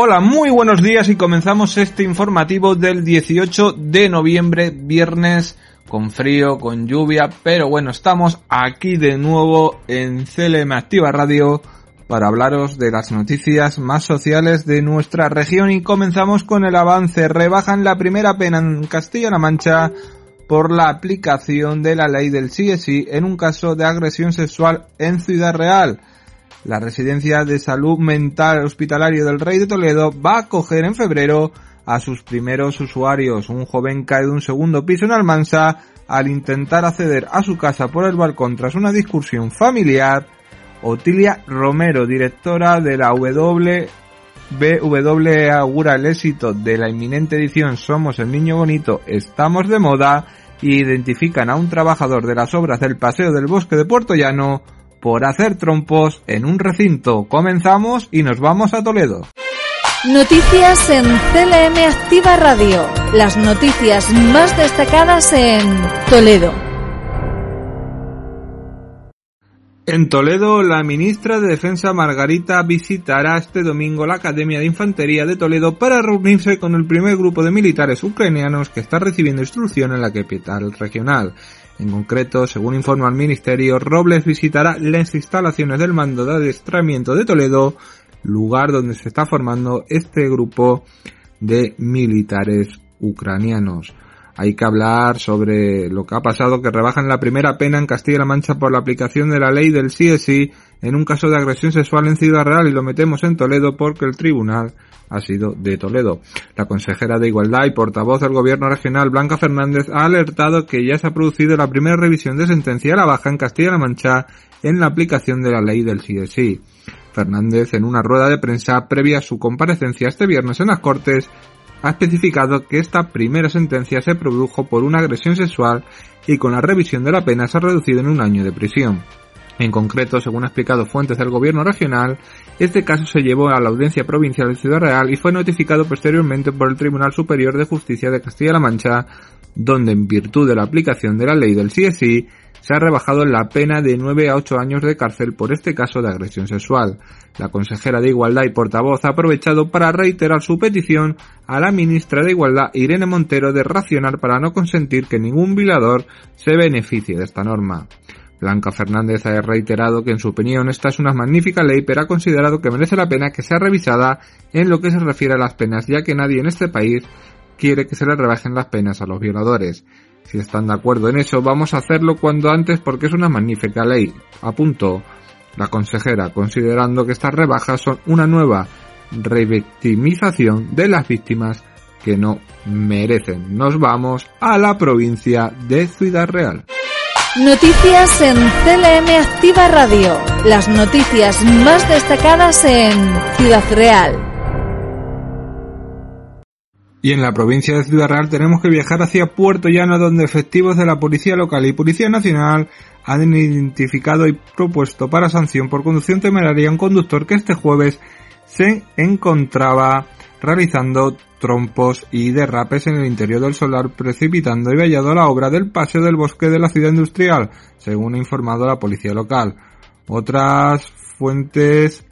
Hola, muy buenos días y comenzamos este informativo del 18 de noviembre, viernes, con frío, con lluvia, pero bueno, estamos aquí de nuevo en CLM Activa Radio para hablaros de las noticias más sociales de nuestra región y comenzamos con el avance. Rebajan la primera pena en Castilla-La Mancha por la aplicación de la ley del CSI en un caso de agresión sexual en Ciudad Real. La Residencia de Salud Mental Hospitalario del Rey de Toledo va a acoger en febrero a sus primeros usuarios. Un joven cae de un segundo piso en Almansa al intentar acceder a su casa por el balcón tras una discusión familiar. Otilia Romero, directora de la W BW augura el éxito de la inminente edición Somos el Niño Bonito, estamos de moda y identifican a un trabajador de las obras del Paseo del Bosque de Puerto Llano por hacer trompos en un recinto. Comenzamos y nos vamos a Toledo. Noticias en CLM Activa Radio. Las noticias más destacadas en Toledo. En Toledo, la ministra de Defensa Margarita visitará este domingo la Academia de Infantería de Toledo para reunirse con el primer grupo de militares ucranianos que está recibiendo instrucción en la capital regional. En concreto, según informa el Ministerio, Robles visitará las instalaciones del mando de adiestramiento de Toledo, lugar donde se está formando este grupo de militares ucranianos. Hay que hablar sobre lo que ha pasado, que rebajan la primera pena en Castilla-La Mancha por la aplicación de la ley del CSI en un caso de agresión sexual en Ciudad Real y lo metemos en Toledo porque el tribunal ha sido de Toledo. La consejera de Igualdad y portavoz del Gobierno regional, Blanca Fernández, ha alertado que ya se ha producido la primera revisión de sentencia a la baja en Castilla-La Mancha en la aplicación de la ley del CSI. Fernández, en una rueda de prensa previa a su comparecencia este viernes en las Cortes, ha especificado que esta primera sentencia se produjo por una agresión sexual y con la revisión de la pena se ha reducido en un año de prisión. En concreto, según ha explicado fuentes del gobierno regional, este caso se llevó a la Audiencia Provincial de Ciudad Real y fue notificado posteriormente por el Tribunal Superior de Justicia de Castilla-La Mancha, donde en virtud de la aplicación de la ley del CSI se ha rebajado la pena de 9 a 8 años de cárcel por este caso de agresión sexual. La consejera de Igualdad y portavoz ha aprovechado para reiterar su petición a la ministra de Igualdad, Irene Montero, de racionar para no consentir que ningún violador se beneficie de esta norma. Blanca Fernández ha reiterado que en su opinión esta es una magnífica ley, pero ha considerado que merece la pena que sea revisada en lo que se refiere a las penas, ya que nadie en este país quiere que se le rebajen las penas a los violadores. Si están de acuerdo en eso, vamos a hacerlo cuando antes porque es una magnífica ley, apuntó la consejera, considerando que estas rebajas son una nueva revictimización de las víctimas que no merecen. Nos vamos a la provincia de Ciudad Real. Noticias en CLM Activa Radio. Las noticias más destacadas en Ciudad Real. Y en la provincia de Ciudad Real tenemos que viajar hacia Puerto Llano donde efectivos de la Policía Local y Policía Nacional han identificado y propuesto para sanción por conducción temeraria a un conductor que este jueves se encontraba realizando trompos y derrapes en el interior del solar precipitando y vallado la obra del paseo del bosque de la ciudad industrial, según ha informado la policía local. Otras fuentes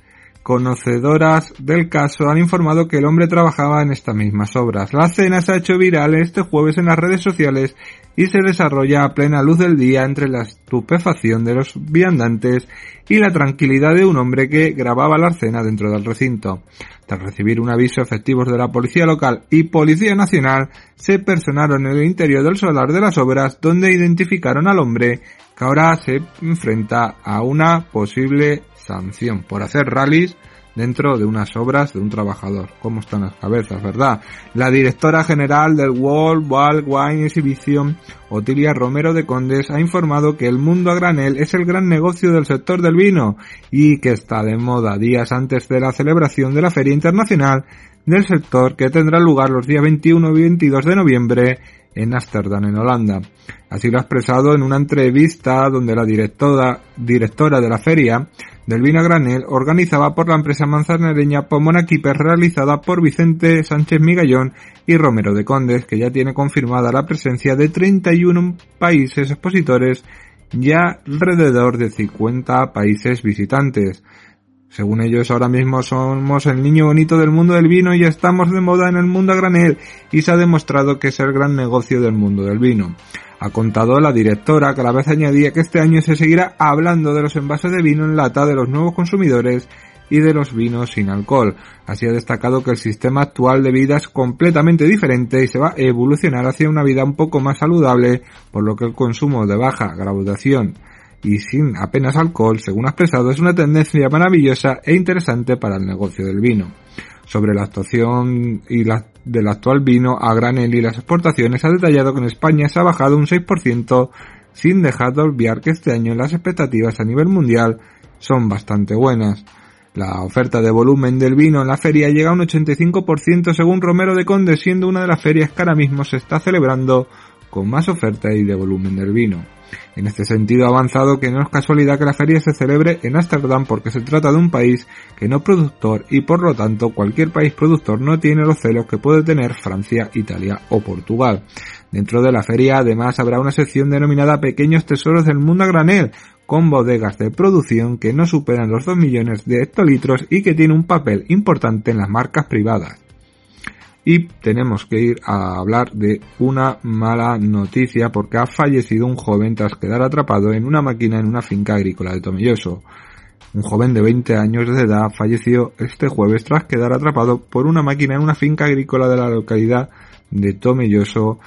conocedoras del caso han informado que el hombre trabajaba en estas mismas obras. La escena se ha hecho viral este jueves en las redes sociales y se desarrolla a plena luz del día entre la estupefacción de los viandantes y la tranquilidad de un hombre que grababa la escena dentro del recinto. Tras recibir un aviso efectivos de la Policía Local y Policía Nacional, se personaron en el interior del solar de las obras donde identificaron al hombre que ahora se enfrenta a una posible sanción por hacer rallies dentro de unas obras de un trabajador. ¿Cómo están las cabezas, verdad? La directora general del World Wild Wine Exhibition, Otilia Romero de Condes, ha informado que el mundo a granel es el gran negocio del sector del vino y que está de moda días antes de la celebración de la Feria Internacional del sector que tendrá lugar los días 21 y 22 de noviembre en Ámsterdam, en Holanda. Así lo ha expresado en una entrevista donde la directora, directora de la feria del vino granel organizada por la empresa manzanareña Pomona Keeper realizada por Vicente Sánchez Migallón y Romero de Condes, que ya tiene confirmada la presencia de 31 países expositores y alrededor de 50 países visitantes. Según ellos, ahora mismo somos el niño bonito del mundo del vino y estamos de moda en el mundo a granel y se ha demostrado que es el gran negocio del mundo del vino. Ha contado la directora que a la vez añadía que este año se seguirá hablando de los envases de vino en lata de los nuevos consumidores y de los vinos sin alcohol. Así ha destacado que el sistema actual de vida es completamente diferente y se va a evolucionar hacia una vida un poco más saludable, por lo que el consumo de baja graduación y sin apenas alcohol, según ha expresado, es una tendencia maravillosa e interesante para el negocio del vino. Sobre la actuación y la, del actual vino a granel y las exportaciones, ha detallado que en España se ha bajado un 6% sin dejar de olvidar que este año las expectativas a nivel mundial son bastante buenas. La oferta de volumen del vino en la feria llega a un 85% según Romero de Conde, siendo una de las ferias que ahora mismo se está celebrando con más oferta y de volumen del vino. En este sentido ha avanzado que no es casualidad que la feria se celebre en Ámsterdam porque se trata de un país que no productor y por lo tanto cualquier país productor no tiene los celos que puede tener Francia, Italia o Portugal. Dentro de la feria además habrá una sección denominada Pequeños Tesoros del Mundo a Granel, con bodegas de producción que no superan los 2 millones de hectolitros y que tiene un papel importante en las marcas privadas. Y tenemos que ir a hablar de una mala noticia porque ha fallecido un joven tras quedar atrapado en una máquina en una finca agrícola de Tomelloso. Un joven de 20 años de edad falleció este jueves tras quedar atrapado por una máquina en una finca agrícola de la localidad de Tomelloso.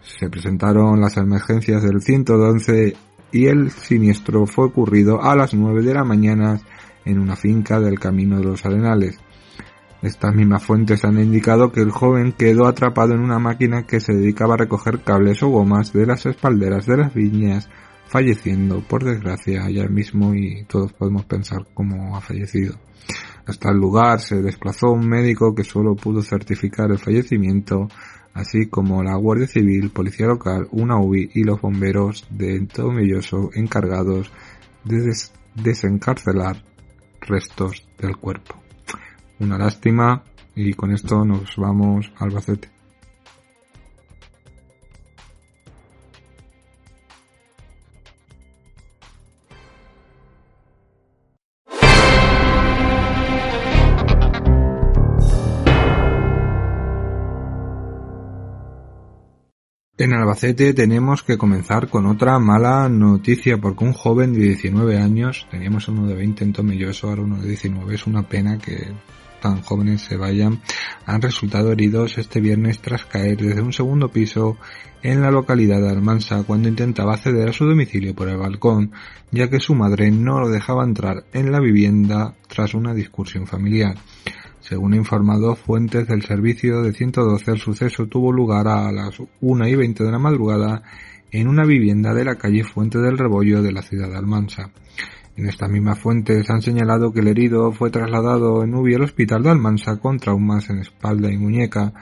Se presentaron las emergencias del 111 y el siniestro fue ocurrido a las 9 de la mañana en una finca del Camino de los Arenales. Estas mismas fuentes han indicado que el joven quedó atrapado en una máquina que se dedicaba a recoger cables o gomas de las espalderas de las viñas, falleciendo por desgracia allá mismo y todos podemos pensar cómo ha fallecido. Hasta el lugar se desplazó un médico que solo pudo certificar el fallecimiento, así como la Guardia Civil, Policía Local, una UBI y los bomberos de Tomelloso encargados de desencarcelar restos del cuerpo. Una lástima y con esto nos vamos al Albacete. En Albacete tenemos que comenzar con otra mala noticia porque un joven de 19 años, teníamos uno de 20 en Tomelloso, ahora uno de 19, es una pena que tan jóvenes se vayan, han resultado heridos este viernes tras caer desde un segundo piso en la localidad de Almansa cuando intentaba acceder a su domicilio por el balcón, ya que su madre no lo dejaba entrar en la vivienda tras una discusión familiar. Según informado fuentes del servicio de 112, el suceso tuvo lugar a las 1 y 20 de la madrugada en una vivienda de la calle Fuente del Rebollo de la ciudad de Almansa. En estas mismas fuentes han señalado que el herido fue trasladado en UBI al hospital de Almansa con traumas en espalda y muñeca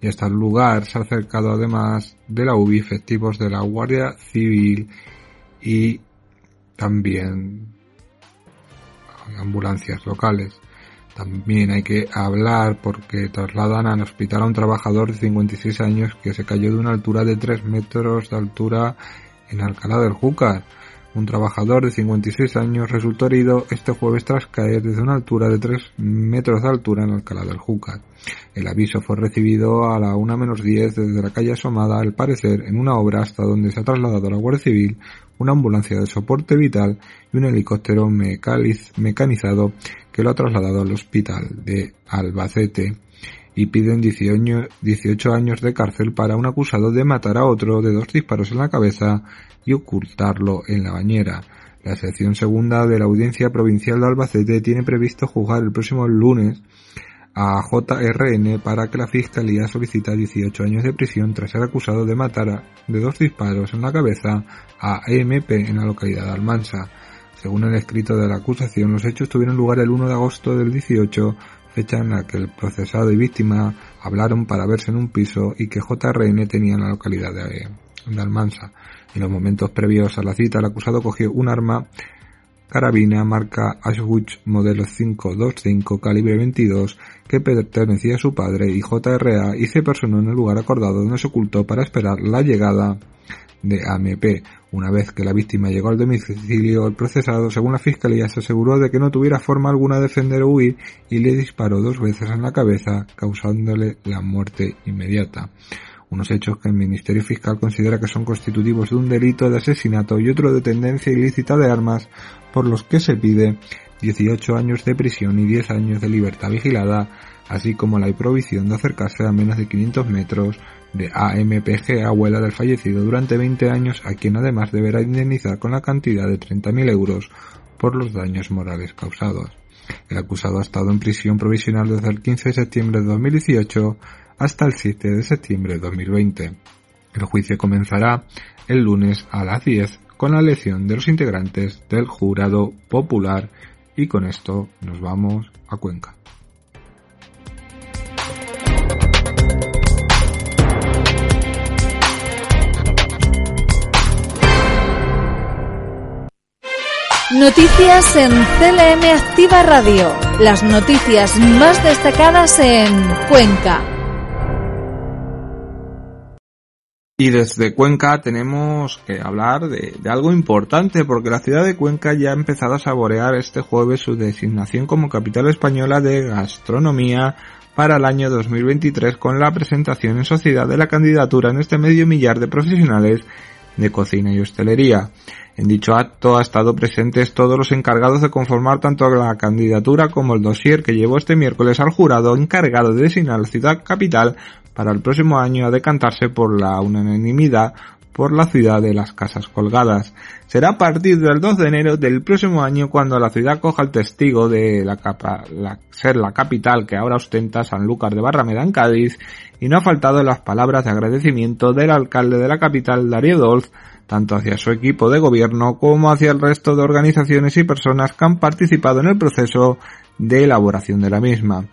y hasta el lugar se ha acercado además de la UBI efectivos de la Guardia Civil y también ambulancias locales. También hay que hablar porque trasladan al hospital a un trabajador de 56 años que se cayó de una altura de 3 metros de altura en Alcalá del Júcar. Un trabajador de 56 años resultó herido este jueves tras caer desde una altura de 3 metros de altura en Alcalá del Júcar. El aviso fue recibido a la 1 menos 10 desde la calle Asomada, al parecer en una obra hasta donde se ha trasladado la Guardia Civil, una ambulancia de soporte vital y un helicóptero mecanizado que lo ha trasladado al hospital de Albacete y piden 18 años de cárcel para un acusado de matar a otro de dos disparos en la cabeza y ocultarlo en la bañera. La sección segunda de la Audiencia Provincial de Albacete tiene previsto juzgar el próximo lunes a JRN para que la Fiscalía solicita 18 años de prisión tras ser acusado de matar de dos disparos en la cabeza a EMP en la localidad de Almansa. Según el escrito de la acusación, los hechos tuvieron lugar el 1 de agosto del 18, fecha en la que el procesado y víctima hablaron para verse en un piso y que JRN tenía en la localidad de, Almansa. En los momentos previos a la cita, el acusado cogió un arma carabina marca Ashwich modelo 525 calibre 22 que pertenecía a su padre y JRA y se personó en el lugar acordado donde se ocultó para esperar la llegada de AMP. Una vez que la víctima llegó al domicilio, el procesado, según la fiscalía, se aseguró de que no tuviera forma alguna de defender o huir y le disparó dos veces en la cabeza, causándole la muerte inmediata. Unos hechos que el Ministerio Fiscal considera que son constitutivos de un delito de asesinato y otro de tendencia ilícita de armas, por los que se pide 18 años de prisión y 10 años de libertad vigilada, así como la prohibición de acercarse a menos de 500 metros de AMPG, abuela del fallecido, durante 20 años, a quien además deberá indemnizar con la cantidad de 30.000 euros por los daños morales causados. El acusado ha estado en prisión provisional desde el 15 de septiembre de 2018 hasta el 7 de septiembre de 2020. El juicio comenzará el lunes a las 10 con la elección de los integrantes del jurado popular y con esto nos vamos a Cuenca. Noticias en CLM Activa Radio. Las noticias más destacadas en Cuenca. Y desde Cuenca tenemos que hablar de, de, algo importante porque la ciudad de Cuenca ya ha empezado a saborear este jueves su designación como capital española de gastronomía para el año 2023 con la presentación en sociedad de la candidatura en este medio millar de profesionales de cocina y hostelería. En dicho acto ha estado presentes todos los encargados de conformar tanto la candidatura como el dossier que llevó este miércoles al jurado encargado de designar la ciudad capital para el próximo año a decantarse por la unanimidad por la ciudad de las casas colgadas. Será a partir del 2 de enero del próximo año cuando la ciudad coja el testigo de la, capa, ser la capital que ahora ostenta Sanlúcar de Barrameda en Cádiz y no ha faltado las palabras de agradecimiento del alcalde de la capital Darío Dolz tanto hacia su equipo de gobierno como hacia el resto de organizaciones y personas que han participado en el proceso de elaboración de la misma.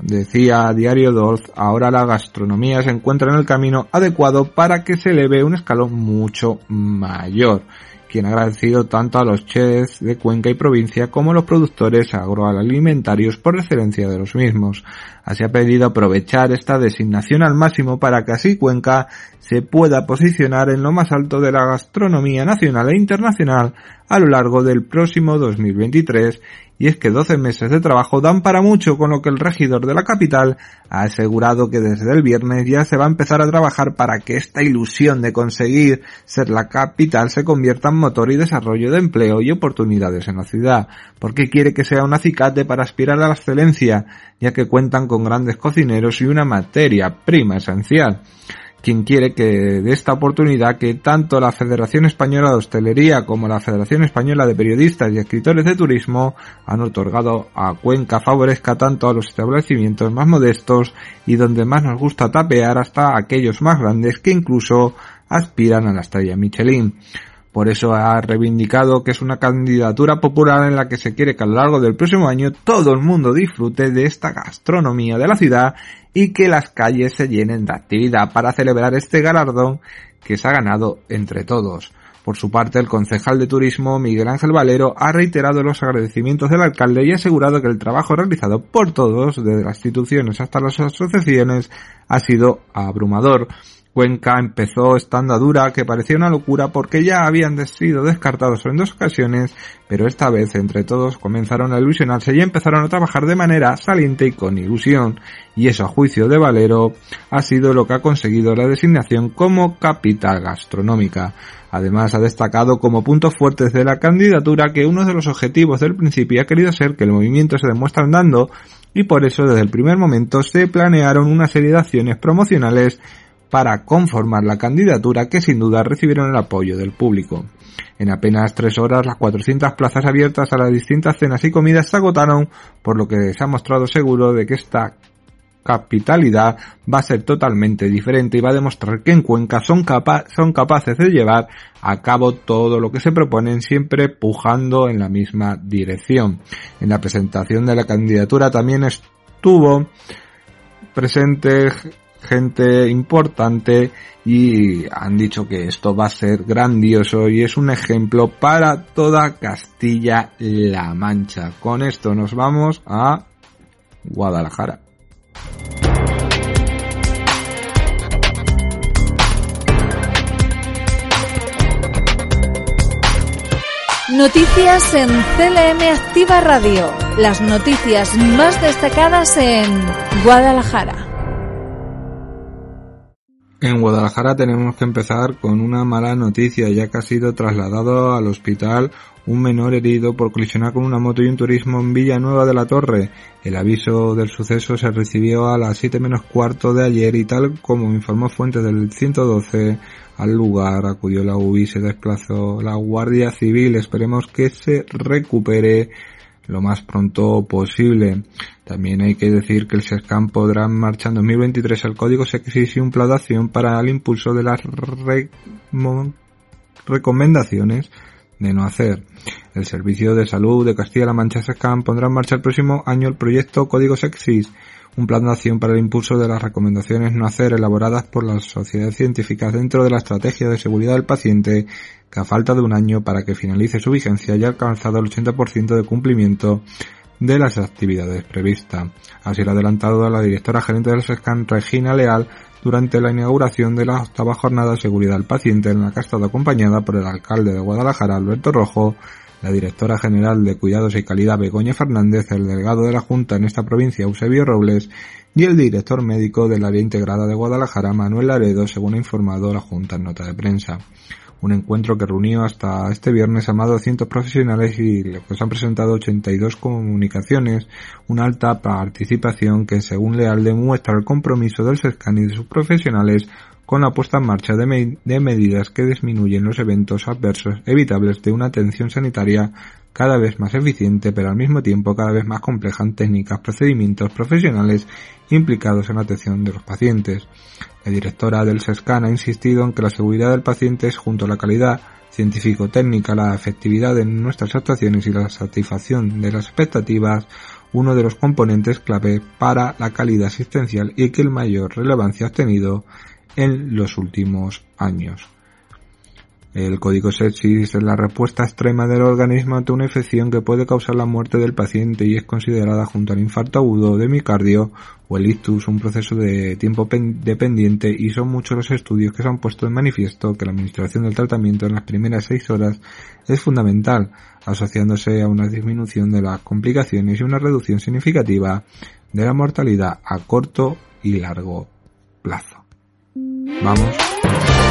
Decía Diario Dolz, ahora la gastronomía se encuentra en el camino adecuado para que se eleve un escalón mucho mayor quien ha agradecido tanto a los chefs de Cuenca y provincia como a los productores agroalimentarios por excelencia de los mismos. Así ha pedido aprovechar esta designación al máximo para que así Cuenca se pueda posicionar en lo más alto de la gastronomía nacional e internacional a lo largo del próximo 2023 y es que 12 meses de trabajo dan para mucho con lo que el regidor de la capital ha asegurado que desde el viernes ya se va a empezar a trabajar para que esta ilusión de conseguir ser la capital se convierta en motor y desarrollo de empleo y oportunidades en la ciudad, porque quiere que sea un acicate para aspirar a la excelencia, ya que cuentan con grandes cocineros y una materia prima esencial quien quiere que de esta oportunidad que tanto la Federación Española de Hostelería como la Federación Española de Periodistas y Escritores de Turismo han otorgado a Cuenca favorezca tanto a los establecimientos más modestos y donde más nos gusta tapear hasta aquellos más grandes que incluso aspiran a la estrella Michelin. Por eso ha reivindicado que es una candidatura popular en la que se quiere que a lo largo del próximo año todo el mundo disfrute de esta gastronomía de la ciudad y que las calles se llenen de actividad para celebrar este galardón que se ha ganado entre todos. Por su parte, el concejal de turismo Miguel Ángel Valero ha reiterado los agradecimientos del alcalde y ha asegurado que el trabajo realizado por todos, desde las instituciones hasta las asociaciones, ha sido abrumador. Cuenca empezó esta andadura que parecía una locura porque ya habían sido descartados en dos ocasiones, pero esta vez entre todos comenzaron a ilusionarse y empezaron a trabajar de manera saliente y con ilusión, y eso a juicio de Valero ha sido lo que ha conseguido la designación como capital gastronómica. Además ha destacado como puntos fuertes de la candidatura que uno de los objetivos del principio ha querido ser que el movimiento se demuestre andando y por eso desde el primer momento se planearon una serie de acciones promocionales para conformar la candidatura que sin duda recibieron el apoyo del público. En apenas tres horas las 400 plazas abiertas a las distintas cenas y comidas se agotaron, por lo que se ha mostrado seguro de que esta capitalidad va a ser totalmente diferente y va a demostrar que en Cuenca son, son capaces de llevar a cabo todo lo que se proponen siempre pujando en la misma dirección. En la presentación de la candidatura también estuvo presente gente importante y han dicho que esto va a ser grandioso y es un ejemplo para toda Castilla-La Mancha. Con esto nos vamos a Guadalajara. Noticias en CLM Activa Radio. Las noticias más destacadas en Guadalajara. En Guadalajara tenemos que empezar con una mala noticia, ya que ha sido trasladado al hospital un menor herido por colisionar con una moto y un turismo en Villanueva de la Torre. El aviso del suceso se recibió a las 7 menos cuarto de ayer y tal como informó fuentes del 112 al lugar acudió la UBI, se desplazó la Guardia Civil, esperemos que se recupere lo más pronto posible. También hay que decir que el SESCAM podrá marchar en 2023 el código SEXIS y un plan de acción para el impulso de las recomendaciones de no hacer. El Servicio de Salud de Castilla-La Mancha SESCAM pondrá en marcha el próximo año el proyecto Código SEXIS, un plan de acción para el impulso de las recomendaciones no hacer elaboradas por las sociedades científicas dentro de la estrategia de seguridad del paciente que a falta de un año para que finalice su vigencia ya ha alcanzado el 80% de cumplimiento de las actividades previstas. Así lo ha adelantado la directora gerente del SESCAN, Regina Leal, durante la inauguración de la octava jornada de seguridad del paciente en la que ha estado acompañada por el alcalde de Guadalajara, Alberto Rojo, la directora general de Cuidados y Calidad Begoña Fernández, el delegado de la Junta en esta provincia Eusebio Robles y el director médico del área integrada de Guadalajara Manuel Laredo, según ha informado la Junta en nota de prensa. Un encuentro que reunió hasta este viernes a más de 200 profesionales y les han presentado 82 comunicaciones, una alta participación que según Leal demuestra el compromiso del SESCAN y de sus profesionales con la puesta en marcha de, medidas que disminuyen los eventos adversos evitables de una atención sanitaria cada vez más eficiente, pero al mismo tiempo cada vez más compleja en técnicas, procedimientos profesionales implicados en la atención de los pacientes. La directora del SESCAN ha insistido en que la seguridad del paciente es junto a la calidad científico-técnica, la efectividad de nuestras actuaciones y la satisfacción de las expectativas uno de los componentes clave para la calidad asistencial y que el mayor relevancia ha tenido en los últimos años. El código sepsis es la respuesta extrema del organismo ante una infección que puede causar la muerte del paciente y es considerada junto al infarto agudo de micardio o el ictus un proceso de tiempo dependiente y son muchos los estudios que se han puesto en manifiesto que la administración del tratamiento en las primeras seis horas es fundamental, asociándose a una disminución de las complicaciones y una reducción significativa de la mortalidad a corto y largo plazo. Vamos.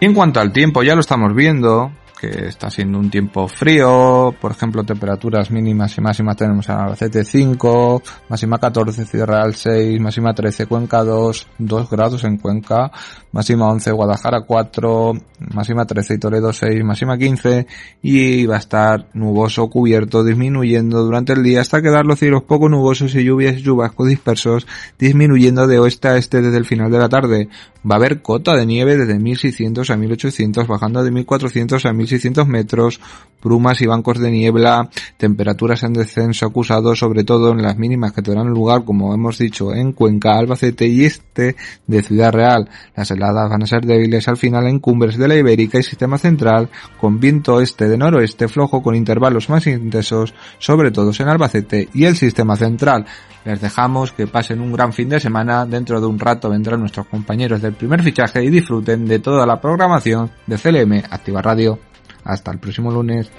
Y en cuanto al tiempo, ya lo estamos viendo, que está siendo un tiempo frío, por ejemplo, temperaturas mínimas y máximas tenemos en Albacete 5, máxima 14, Ciudad Real 6, máxima 13, Cuenca 2, 2 grados en Cuenca, máxima 11, Guadalajara 4, máxima 13 y Toledo 6, máxima 15 y va a estar nuboso, cubierto, disminuyendo durante el día hasta quedar los cielos poco nubosos y lluvias y chubascos dispersos, disminuyendo de oeste a este desde el final de la tarde. Va a haber cota de nieve desde 1600 a 1800, bajando de 1400 a 1600 metros, brumas y bancos de niebla, temperaturas en descenso acusado sobre todo en las mínimas que tendrán lugar, como hemos dicho, en Cuenca, Albacete y este de Ciudad Real. Las heladas van a ser débiles al final en cumbres de la Ibérica y sistema central, con viento este de noroeste flojo con intervalos más intensos, sobre todo en Albacete y el sistema central. Les dejamos que pasen un gran fin de semana. Dentro de un rato vendrán nuestros compañeros del primer fichaje y disfruten de toda la programación de CLM Activa Radio. Hasta el próximo lunes.